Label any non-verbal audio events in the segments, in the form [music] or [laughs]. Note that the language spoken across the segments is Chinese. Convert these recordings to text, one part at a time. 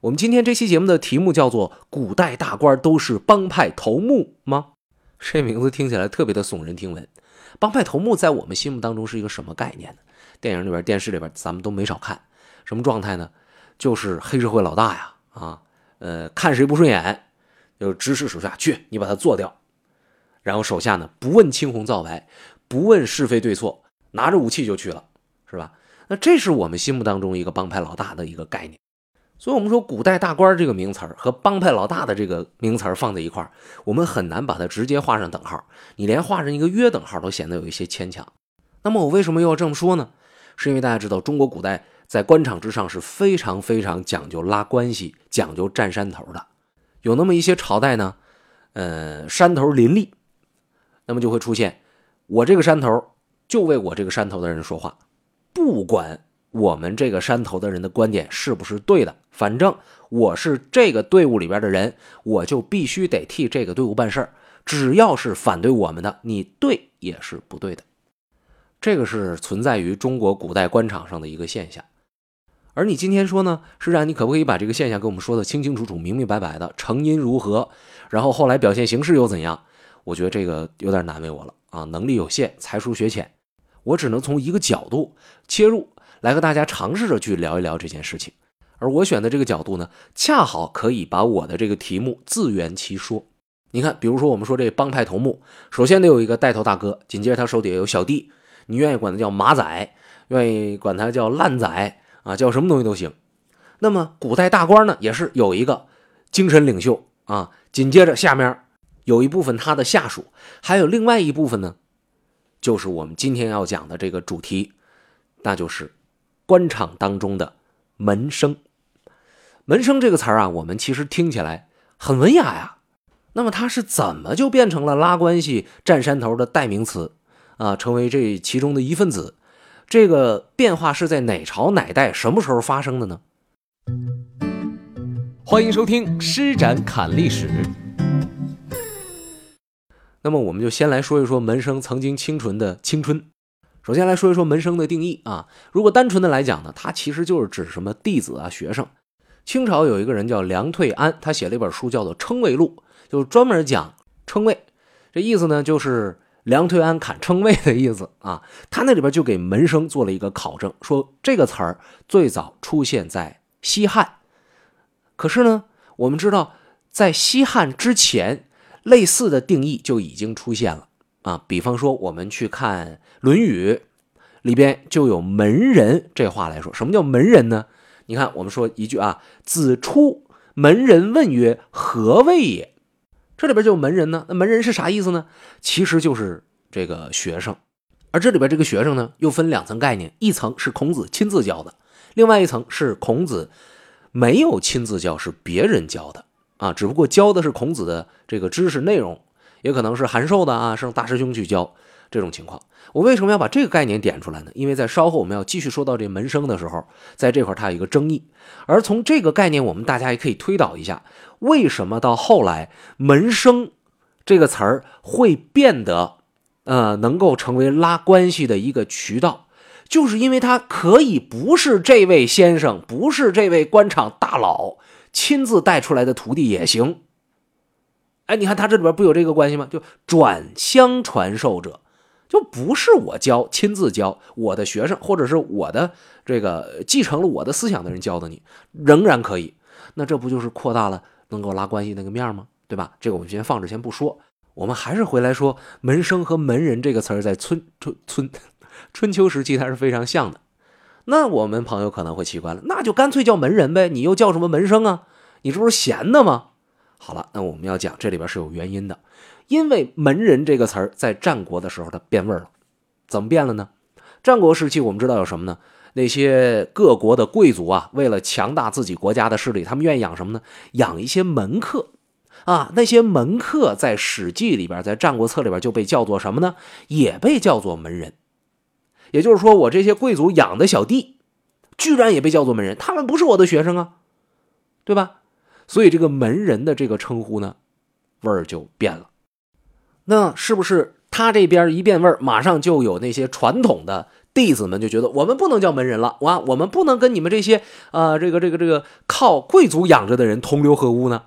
我们今天这期节目的题目叫做“古代大官都是帮派头目吗？”这名字听起来特别的耸人听闻。帮派头目在我们心目当中是一个什么概念呢？电影里边、电视里边，咱们都没少看。什么状态呢？就是黑社会老大呀，啊，呃，看谁不顺眼，就指使手下去，你把他做掉。然后手下呢，不问青红皂白，不问是非对错，拿着武器就去了，是吧？那这是我们心目当中一个帮派老大的一个概念。所以，我们说古代大官这个名词和帮派老大的这个名词放在一块，我们很难把它直接画上等号。你连画上一个约等号都显得有一些牵强。那么，我为什么又要这么说呢？是因为大家知道，中国古代在官场之上是非常非常讲究拉关系、讲究占山头的。有那么一些朝代呢，呃，山头林立，那么就会出现我这个山头就为我这个山头的人说话，不管。我们这个山头的人的观点是不是对的？反正我是这个队伍里边的人，我就必须得替这个队伍办事儿。只要是反对我们的，你对也是不对的。这个是存在于中国古代官场上的一个现象。而你今天说呢，是让你可不可以把这个现象给我们说的清清楚楚、明明白白的，成因如何，然后后来表现形式又怎样？我觉得这个有点难为我了啊，能力有限，才疏学浅，我只能从一个角度切入。来和大家尝试着去聊一聊这件事情，而我选的这个角度呢，恰好可以把我的这个题目自圆其说。你看，比如说我们说这帮派头目，首先得有一个带头大哥，紧接着他手底下有小弟，你愿意管他叫马仔，愿意管他叫烂仔啊，叫什么东西都行。那么古代大官呢，也是有一个精神领袖啊，紧接着下面有一部分他的下属，还有另外一部分呢，就是我们今天要讲的这个主题，那就是。官场当中的门生，门生这个词儿啊，我们其实听起来很文雅呀。那么它是怎么就变成了拉关系、占山头的代名词啊？成为这其中的一份子？这个变化是在哪朝哪代、什么时候发生的呢？欢迎收听《施展侃历史》。那么我们就先来说一说门生曾经清纯的青春。首先来说一说门生的定义啊，如果单纯的来讲呢，它其实就是指什么弟子啊、学生。清朝有一个人叫梁退安，他写了一本书叫做《称谓录》，就专门讲称谓。这意思呢，就是梁退安砍称谓的意思啊。他那里边就给门生做了一个考证，说这个词儿最早出现在西汉，可是呢，我们知道在西汉之前，类似的定义就已经出现了。啊，比方说，我们去看《论语》，里边就有“门人”这话来说。什么叫门人呢？你看，我们说一句啊，“子出门人问曰：何谓也？”这里边就有门人呢。那门人是啥意思呢？其实就是这个学生。而这里边这个学生呢，又分两层概念：一层是孔子亲自教的，另外一层是孔子没有亲自教，是别人教的啊。只不过教的是孔子的这个知识内容。也可能是函授的啊，让大师兄去教这种情况。我为什么要把这个概念点出来呢？因为在稍后我们要继续说到这门生的时候，在这块它有一个争议。而从这个概念，我们大家也可以推导一下，为什么到后来门生这个词儿会变得呃能够成为拉关系的一个渠道，就是因为它可以不是这位先生，不是这位官场大佬亲自带出来的徒弟也行。哎，你看他这里边不有这个关系吗？就转相传授者，就不是我教亲自教我的学生，或者是我的这个继承了我的思想的人教的你，仍然可以。那这不就是扩大了能够拉关系那个面吗？对吧？这个我们先放着先不说，我们还是回来说门生和门人这个词儿在春春春 [laughs] 春秋时期它是非常像的。那我们朋友可能会奇怪了，那就干脆叫门人呗，你又叫什么门生啊？你这不是闲的吗？好了，那我们要讲这里边是有原因的，因为“门人”这个词儿在战国的时候它变味了，怎么变了呢？战国时期我们知道有什么呢？那些各国的贵族啊，为了强大自己国家的势力，他们愿意养什么呢？养一些门客啊。那些门客在《史记》里边，在《战国策》里边就被叫做什么呢？也被叫做门人。也就是说，我这些贵族养的小弟，居然也被叫做门人，他们不是我的学生啊，对吧？所以这个门人的这个称呼呢，味儿就变了。那是不是他这边一变味儿，马上就有那些传统的弟子们就觉得我们不能叫门人了，哇，我们不能跟你们这些呃这个这个这个靠贵族养着的人同流合污呢，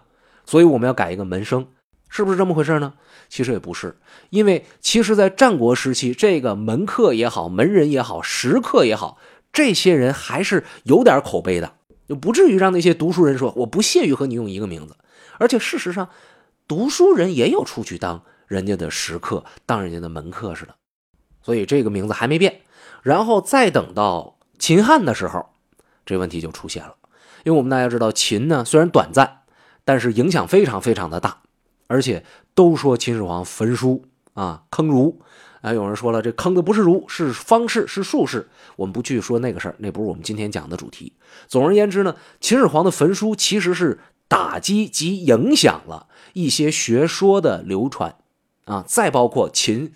所以我们要改一个门生，是不是这么回事呢？其实也不是，因为其实，在战国时期，这个门客也好，门人也好，食客也好，这些人还是有点口碑的，就不至于让那些读书人说我不屑于和你用一个名字。而且事实上，读书人也有出去当人家的食客、当人家的门客似的，所以这个名字还没变。然后再等到秦汉的时候，这问题就出现了。因为我们大家知道，秦呢虽然短暂，但是影响非常非常的大，而且都说秦始皇焚书啊，坑儒。啊，有人说了，这坑的不是儒，是方士，是术士。我们不去说那个事儿，那不是我们今天讲的主题。总而言之呢，秦始皇的焚书其实是打击及影响了一些学说的流传啊，再包括秦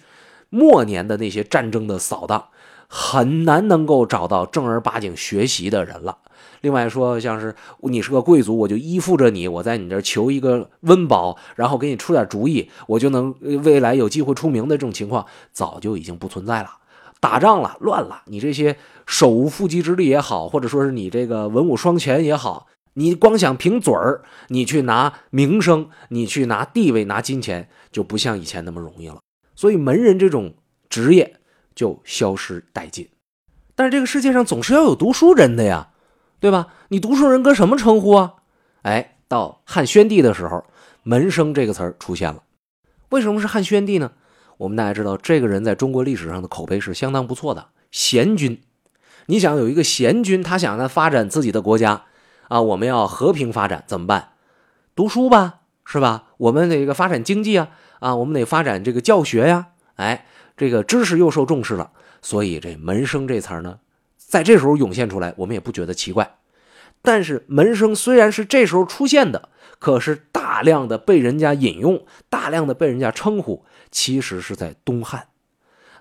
末年的那些战争的扫荡。很难能够找到正儿八经学习的人了。另外说，像是你是个贵族，我就依附着你，我在你这求一个温饱，然后给你出点主意，我就能未来有机会出名的这种情况，早就已经不存在了。打仗了，乱了，你这些手无缚鸡之力也好，或者说是你这个文武双全也好，你光想凭嘴儿，你去拿名声，你去拿地位，拿金钱，就不像以前那么容易了。所以门人这种职业。就消失殆尽，但是这个世界上总是要有读书人的呀，对吧？你读书人跟什么称呼啊？哎，到汉宣帝的时候，门生这个词儿出现了。为什么是汉宣帝呢？我们大家知道，这个人在中国历史上的口碑是相当不错的，贤君。你想有一个贤君，他想他发展自己的国家啊，我们要和平发展，怎么办？读书吧，是吧？我们得个发展经济啊，啊，我们得发展这个教学呀，哎。这个知识又受重视了，所以这门生这词儿呢，在这时候涌现出来，我们也不觉得奇怪。但是门生虽然是这时候出现的，可是大量的被人家引用，大量的被人家称呼，其实是在东汉。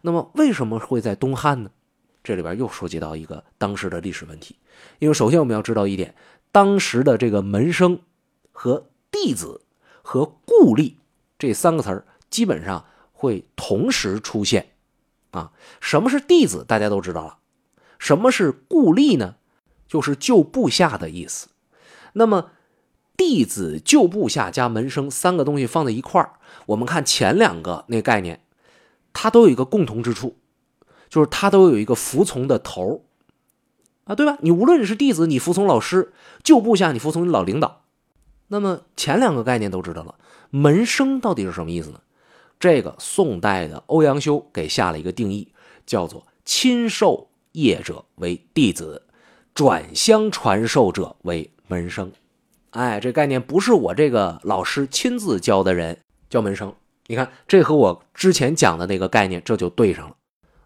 那么为什么会在东汉呢？这里边又涉及到一个当时的历史问题。因为首先我们要知道一点，当时的这个门生和弟子和故吏这三个词儿基本上。会同时出现，啊，什么是弟子？大家都知道了。什么是故吏呢？就是旧部下的意思。那么，弟子、旧部下加门生三个东西放在一块儿，我们看前两个那概念，它都有一个共同之处，就是它都有一个服从的头啊，对吧？你无论是弟子，你服从老师；旧部下，你服从你老领导。那么前两个概念都知道了，门生到底是什么意思呢？这个宋代的欧阳修给下了一个定义，叫做“亲授业者为弟子，转相传授者为门生”。哎，这概念不是我这个老师亲自教的人叫门生。你看，这和我之前讲的那个概念这就对上了。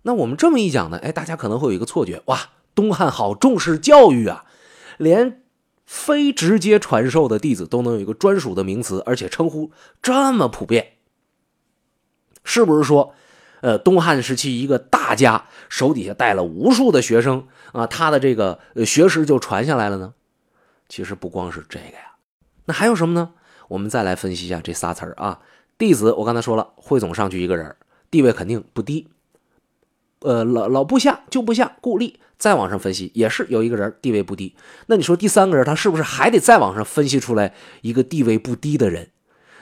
那我们这么一讲呢，哎，大家可能会有一个错觉：哇，东汉好重视教育啊，连非直接传授的弟子都能有一个专属的名词，而且称呼这么普遍。是不是说，呃，东汉时期一个大家手底下带了无数的学生啊，他的这个学识就传下来了呢？其实不光是这个呀，那还有什么呢？我们再来分析一下这仨词儿啊。弟子，我刚才说了，汇总上去一个人，地位肯定不低。呃，老老部下、旧部下、故吏，再往上分析也是有一个人地位不低。那你说第三个人，他是不是还得再往上分析出来一个地位不低的人？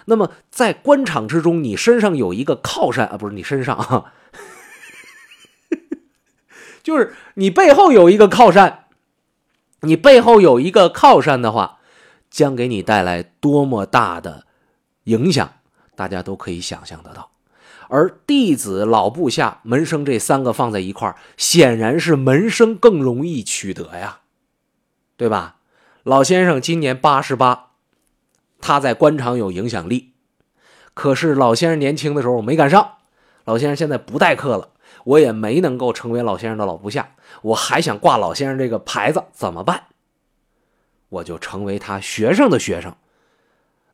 那么，在官场之中，你身上有一个靠山啊，不是你身上啊，[laughs] 就是你背后有一个靠山。你背后有一个靠山的话，将给你带来多么大的影响，大家都可以想象得到。而弟子、老部下、门生这三个放在一块，显然是门生更容易取得呀，对吧？老先生今年八十八。他在官场有影响力，可是老先生年轻的时候我没赶上。老先生现在不待客了，我也没能够成为老先生的老部下。我还想挂老先生这个牌子，怎么办？我就成为他学生的学生。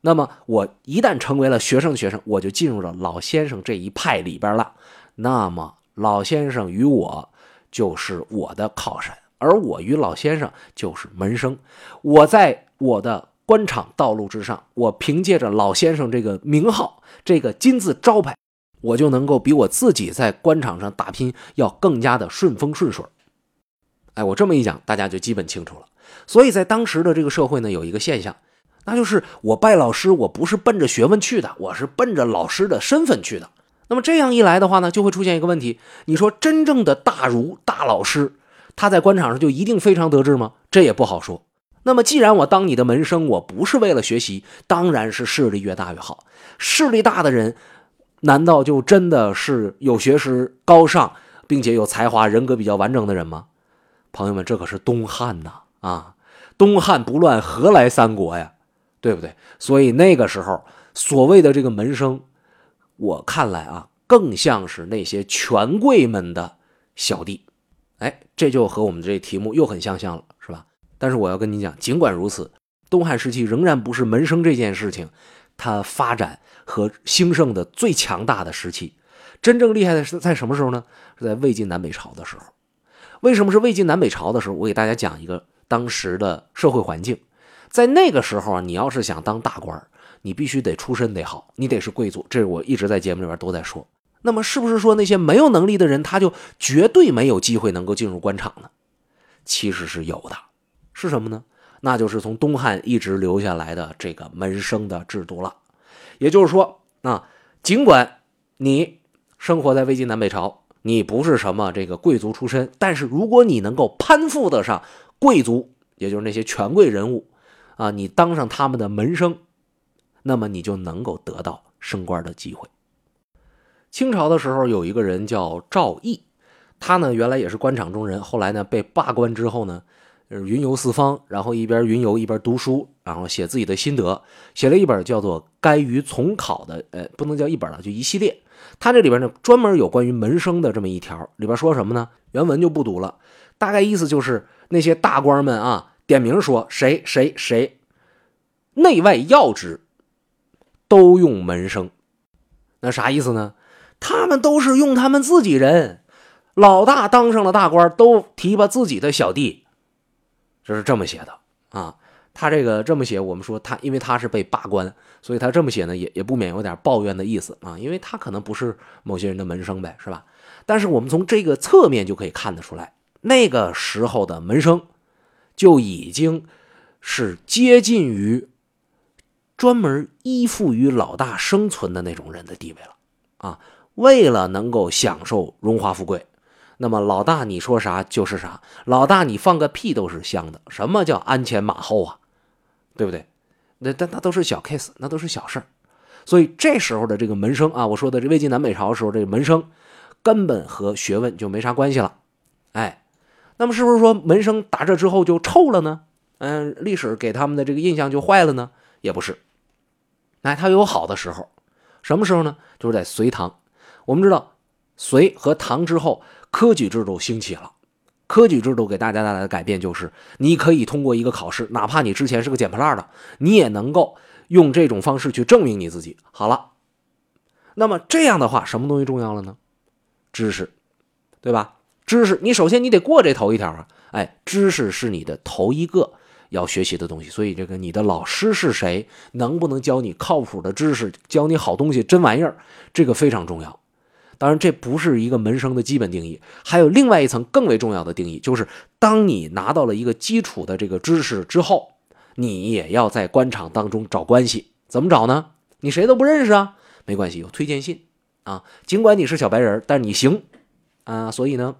那么我一旦成为了学生的学生，我就进入了老先生这一派里边了。那么老先生与我就是我的靠山，而我与老先生就是门生。我在我的。官场道路之上，我凭借着老先生这个名号，这个金字招牌，我就能够比我自己在官场上打拼要更加的顺风顺水。哎，我这么一讲，大家就基本清楚了。所以在当时的这个社会呢，有一个现象，那就是我拜老师，我不是奔着学问去的，我是奔着老师的身份去的。那么这样一来的话呢，就会出现一个问题：你说真正的大儒、大老师，他在官场上就一定非常得志吗？这也不好说。那么既然我当你的门生，我不是为了学习，当然是势力越大越好。势力大的人，难道就真的是有学识、高尚，并且有才华、人格比较完整的人吗？朋友们，这可是东汉呐！啊，东汉不乱，何来三国呀？对不对？所以那个时候，所谓的这个门生。我看来啊，更像是那些权贵们的小弟，哎，这就和我们这题目又很相像了，但是我要跟你讲，尽管如此，东汉时期仍然不是门生这件事情它发展和兴盛的最强大的时期。真正厉害的是在什么时候呢？是在魏晋南北朝的时候。为什么是魏晋南北朝的时候？我给大家讲一个当时的社会环境，在那个时候啊，你要是想当大官你必须得出身得好，你得是贵族，这是我一直在节目里边都在说。那么是不是说那些没有能力的人，他就绝对没有机会能够进入官场呢？其实是有的，是什么呢？那就是从东汉一直留下来的这个门生的制度了。也就是说，啊，尽管你生活在魏晋南北朝，你不是什么这个贵族出身，但是如果你能够攀附得上贵族，也就是那些权贵人物，啊，你当上他们的门生。那么你就能够得到升官的机会。清朝的时候有一个人叫赵毅，他呢原来也是官场中人，后来呢被罢官之后呢，云游四方，然后一边云游一边读书，然后写自己的心得，写了一本叫做《该于从考》的，呃，不能叫一本了，就一系列。他这里边呢专门有关于门生的这么一条，里边说什么呢？原文就不读了，大概意思就是那些大官们啊，点名说谁谁谁，内外要职。都用门生，那啥意思呢？他们都是用他们自己人，老大当上了大官，都提拔自己的小弟，这是这么写的啊。他这个这么写，我们说他，因为他是被罢官，所以他这么写呢，也也不免有点抱怨的意思啊。因为他可能不是某些人的门生呗，是吧？但是我们从这个侧面就可以看得出来，那个时候的门生就已经是接近于。专门依附于老大生存的那种人的地位了，啊，为了能够享受荣华富贵，那么老大你说啥就是啥，老大你放个屁都是香的。什么叫鞍前马后啊？对不对？那那那都是小 case，那都是小事儿。所以这时候的这个门生啊，我说的这魏晋南北朝的时候这个门生，根本和学问就没啥关系了。哎，那么是不是说门生打这之后就臭了呢？嗯，历史给他们的这个印象就坏了呢？也不是。哎，他有好的时候，什么时候呢？就是在隋唐。我们知道，隋和唐之后，科举制度兴起了。科举制度给大家带来的改变就是，你可以通过一个考试，哪怕你之前是个捡破烂的，你也能够用这种方式去证明你自己。好了，那么这样的话，什么东西重要了呢？知识，对吧？知识，你首先你得过这头一条啊。哎，知识是你的头一个。要学习的东西，所以这个你的老师是谁，能不能教你靠谱的知识，教你好东西，真玩意儿，这个非常重要。当然，这不是一个门生的基本定义，还有另外一层更为重要的定义，就是当你拿到了一个基础的这个知识之后，你也要在官场当中找关系。怎么找呢？你谁都不认识啊，没关系，有推荐信啊。尽管你是小白人，但是你行啊，所以呢。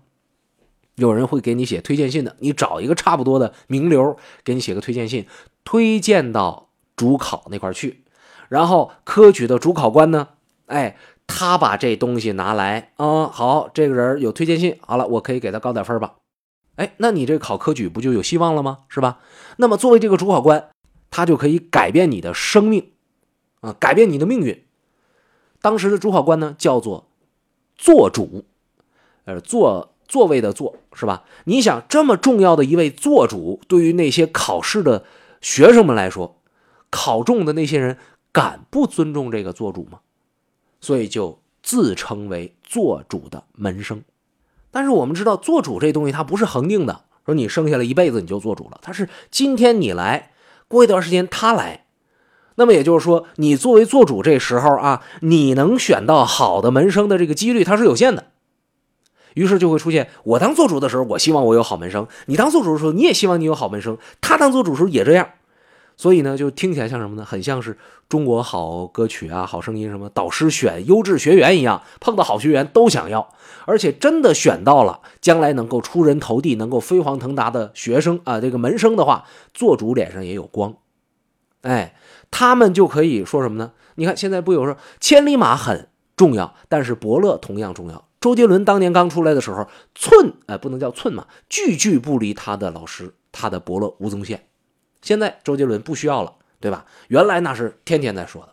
有人会给你写推荐信的，你找一个差不多的名流给你写个推荐信，推荐到主考那块去，然后科举的主考官呢，哎，他把这东西拿来啊，好，这个人有推荐信，好了，我可以给他高点分吧，哎，那你这考科举不就有希望了吗？是吧？那么作为这个主考官，他就可以改变你的生命啊，改变你的命运。当时的主考官呢，叫做做主，呃，做。座位的座是吧？你想这么重要的一位做主，对于那些考试的学生们来说，考中的那些人敢不尊重这个做主吗？所以就自称为做主的门生。但是我们知道，做主这东西它不是恒定的，说你生下来一辈子你就做主了，他是今天你来，过一段时间他来。那么也就是说，你作为做主这时候啊，你能选到好的门生的这个几率它是有限的。于是就会出现，我当做主的时候，我希望我有好门生；你当做主的时候，你也希望你有好门生。他当做主的时候也这样，所以呢，就听起来像什么呢？很像是中国好歌曲啊、好声音什么导师选优质学员一样，碰到好学员都想要，而且真的选到了将来能够出人头地、能够飞黄腾达的学生啊，这个门生的话，做主脸上也有光。哎，他们就可以说什么呢？你看现在不有说千里马很重要，但是伯乐同样重要。周杰伦当年刚出来的时候，寸哎不能叫寸嘛，句句不离他的老师，他的伯乐吴宗宪。现在周杰伦不需要了，对吧？原来那是天天在说的，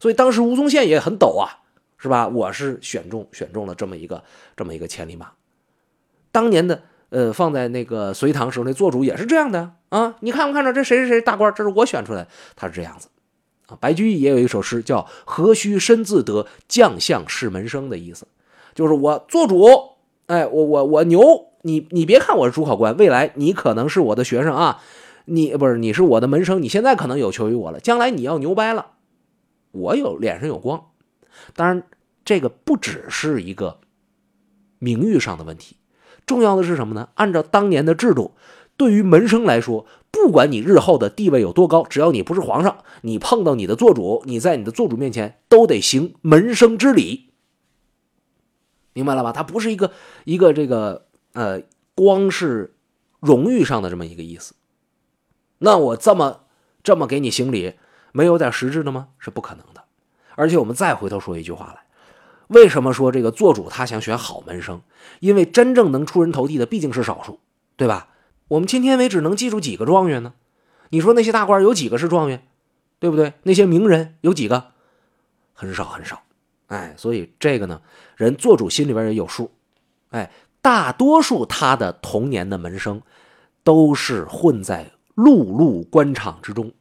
所以当时吴宗宪也很抖啊，是吧？我是选中选中了这么一个这么一个千里马。当年的呃放在那个隋唐时候那做主也是这样的啊，你看没看着这谁谁谁大官，这是我选出来，他是这样子啊。白居易也有一首诗叫“何须身自得，将相是门生”的意思。就是我做主，哎，我我我牛，你你别看我是主考官，未来你可能是我的学生啊，你不是你是我的门生，你现在可能有求于我了，将来你要牛掰了，我有脸上有光。当然，这个不只是一个名誉上的问题，重要的是什么呢？按照当年的制度，对于门生来说，不管你日后的地位有多高，只要你不是皇上，你碰到你的做主，你在你的做主面前都得行门生之礼。明白了吧？它不是一个一个这个呃，光是荣誉上的这么一个意思。那我这么这么给你行礼，没有点实质的吗？是不可能的。而且我们再回头说一句话来，为什么说这个做主他想选好门生？因为真正能出人头地的毕竟是少数，对吧？我们今天为止能记住几个状元呢？你说那些大官有几个是状元，对不对？那些名人有几个？很少很少。哎，所以这个呢，人做主心里边也有数。哎，大多数他的童年的门生，都是混在碌碌官场之中，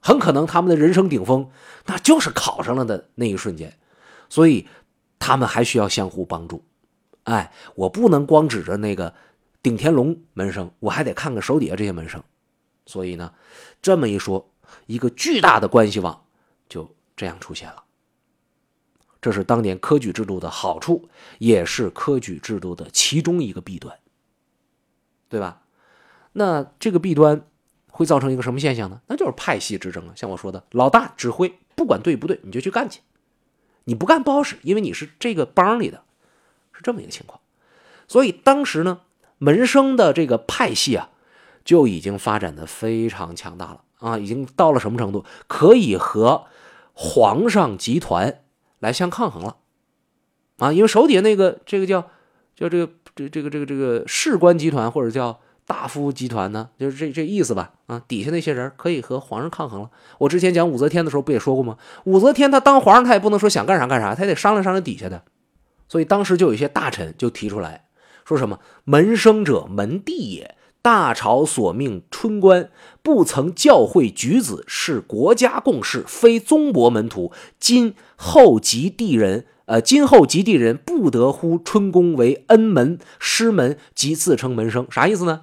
很可能他们的人生顶峰，那就是考上了的那一瞬间。所以他们还需要相互帮助。哎，我不能光指着那个顶天龙门生，我还得看看手底下这些门生。所以呢，这么一说，一个巨大的关系网就这样出现了。这是当年科举制度的好处，也是科举制度的其中一个弊端，对吧？那这个弊端会造成一个什么现象呢？那就是派系之争啊！像我说的，老大指挥，不管对不对，你就去干去，你不干不好使，因为你是这个帮里的，是这么一个情况。所以当时呢，门生的这个派系啊，就已经发展的非常强大了啊，已经到了什么程度？可以和皇上集团。来相抗衡了，啊，因为手底下那个这个叫叫这个这这个这个这个士官集团或者叫大夫集团呢，就是这这意思吧，啊，底下那些人可以和皇上抗衡了。我之前讲武则天的时候不也说过吗？武则天她当皇上，她也不能说想干啥干啥，她得商量商量底下的。所以当时就有一些大臣就提出来说什么：“门生者，门第也。”大朝所命春官不曾教诲举子，是国家共事，非宗伯门徒。今后及第人，呃，今后及第人不得呼春宫为恩门、师门，即自称门生。啥意思呢？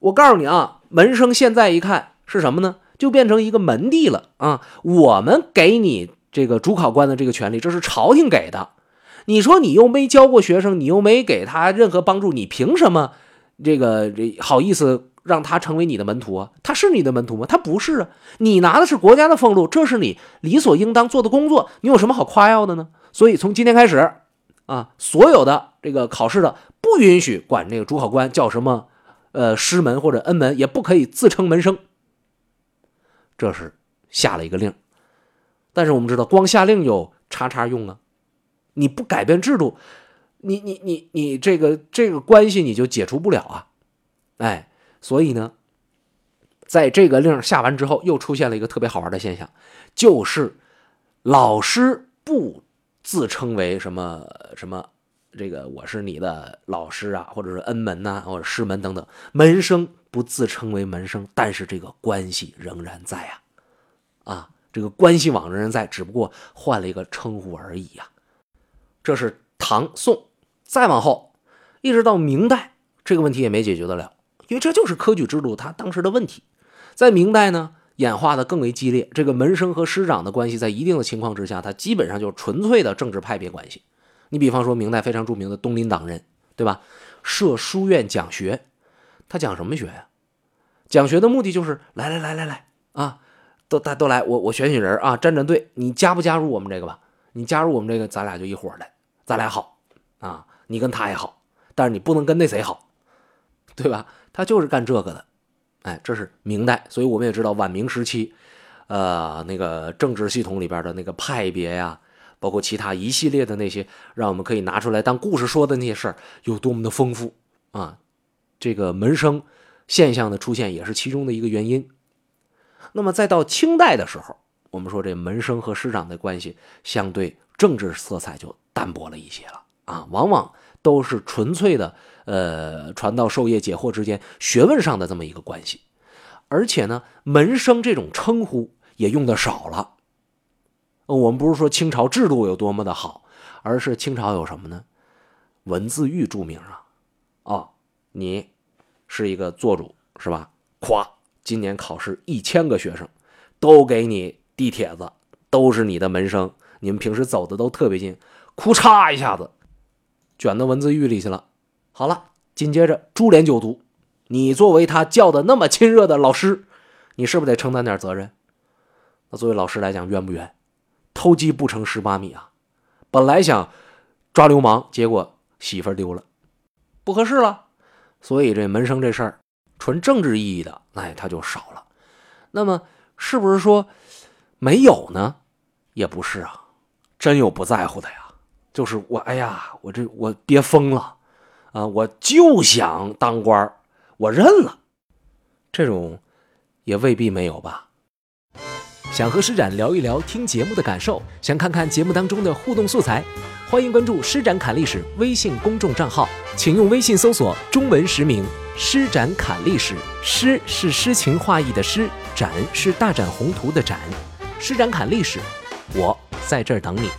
我告诉你啊，门生现在一看是什么呢？就变成一个门第了啊！我们给你这个主考官的这个权利，这是朝廷给的。你说你又没教过学生，你又没给他任何帮助，你凭什么？这个这好意思让他成为你的门徒啊？他是你的门徒吗？他不是啊！你拿的是国家的俸禄，这是你理所应当做的工作，你有什么好夸耀的呢？所以从今天开始，啊，所有的这个考试的不允许管那个主考官叫什么，呃，师门或者恩门，也不可以自称门生。这是下了一个令，但是我们知道，光下令有叉叉用啊，你不改变制度。你你你你这个这个关系你就解除不了啊，哎，所以呢，在这个令下完之后，又出现了一个特别好玩的现象，就是老师不自称为什么什么，这个我是你的老师啊，或者是恩门呐，或者师门等等，门生不自称为门生，但是这个关系仍然在啊，啊，这个关系网仍然在，只不过换了一个称呼而已呀，这是唐宋。再往后，一直到明代，这个问题也没解决得了，因为这就是科举制度它当时的问题。在明代呢，演化的更为激烈。这个门生和师长的关系，在一定的情况之下，它基本上就是纯粹的政治派别关系。你比方说，明代非常著名的东林党人，对吧？设书院讲学，他讲什么学呀？讲学的目的就是来来来来来啊，都大都来，我我选选人啊，站站队，你加不加入我们这个吧？你加入我们这个，咱俩就一伙的，咱俩好啊，你跟他也好，但是你不能跟那谁好，对吧？他就是干这个的。哎，这是明代，所以我们也知道晚明时期，呃，那个政治系统里边的那个派别呀，包括其他一系列的那些，让我们可以拿出来当故事说的那些事儿，有多么的丰富啊！这个门生现象的出现也是其中的一个原因。那么再到清代的时候，我们说这门生和师长的关系相对政治色彩就淡薄了一些了啊，往往都是纯粹的。呃，传道授业解惑之间学问上的这么一个关系，而且呢，门生这种称呼也用的少了。我们不是说清朝制度有多么的好，而是清朝有什么呢？文字狱著名啊！哦，你是一个做主是吧？咵，今年考试一千个学生都给你递帖子，都是你的门生，你们平时走的都特别近，哭嚓一下子卷到文字狱里去了。好了，紧接着株连九族，你作为他教的那么亲热的老师，你是不是得承担点责任？那作为老师来讲，冤不冤？偷鸡不成蚀把米啊！本来想抓流氓，结果媳妇丢了，不合适了。所以这门生这事儿，纯政治意义的，哎，他就少了。那么是不是说没有呢？也不是啊，真有不在乎的呀。就是我，哎呀，我这我憋疯了。啊，我就想当官我认了。这种也未必没有吧。想和施展聊一聊听节目的感受，想看看节目当中的互动素材，欢迎关注“施展侃历史”微信公众账号，请用微信搜索中文实名“施展侃历史”。诗是诗情画意的诗，展是大展宏图的展。施展侃历史，我在这儿等你。